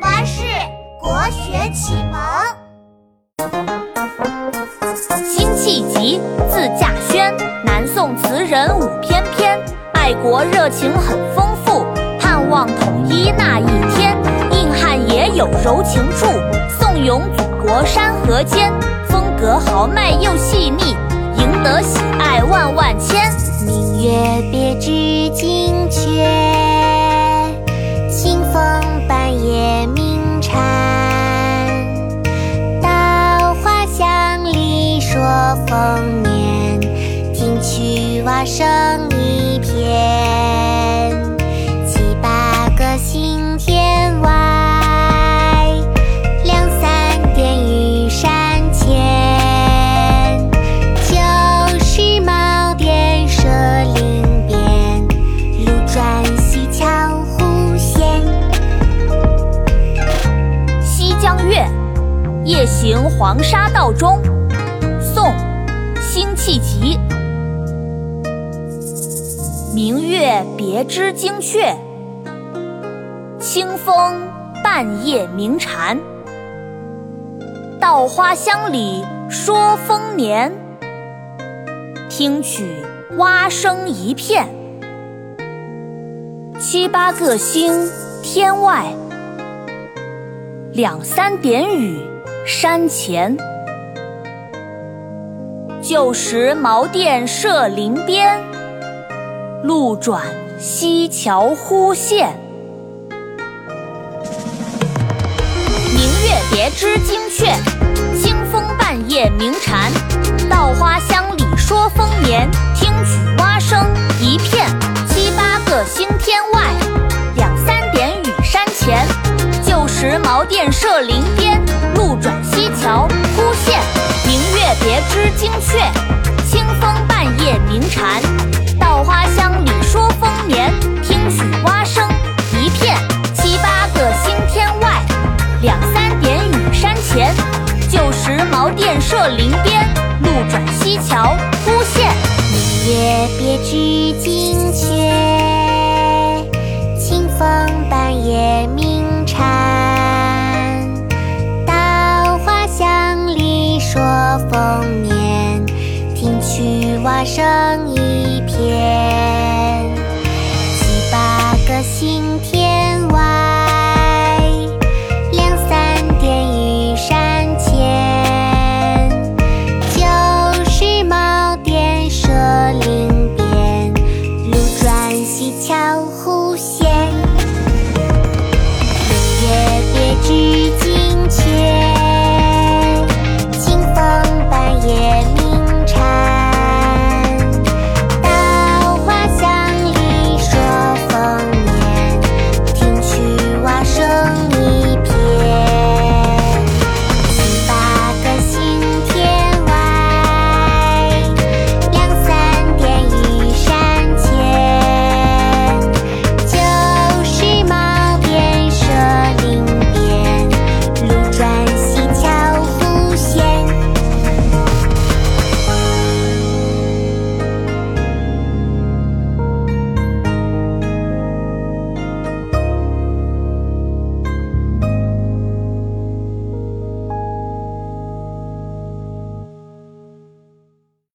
巴士国学启蒙。辛弃疾，字稼轩，南宋词人、武翩翩，爱国热情很丰富，盼望统一那一天。硬汉也有柔情处，颂咏祖国山河间，风格豪迈又细腻，丰年，听取蛙声一片。七八个星天外，两三点雨山前。旧时茅店社林边，路转溪桥忽见。《西江月·夜行黄沙道中》·辛弃疾。明月别枝惊鹊，清风半夜鸣蝉。稻花香里说丰年，听取蛙声一片。七八个星天外。两三点雨山前，旧时茅店社林边，路转溪桥忽见。明月别枝惊鹊，清风半夜鸣蝉。稻花香里说丰年，听取蛙声一片。七八个星天外，两三点雨山前。旧时茅店社林社林边路转溪桥忽现明月别枝惊鹊清风半夜鸣蝉稻花香里说丰年听取蛙声一片。